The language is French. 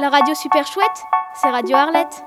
La radio super chouette, c'est Radio Arlette.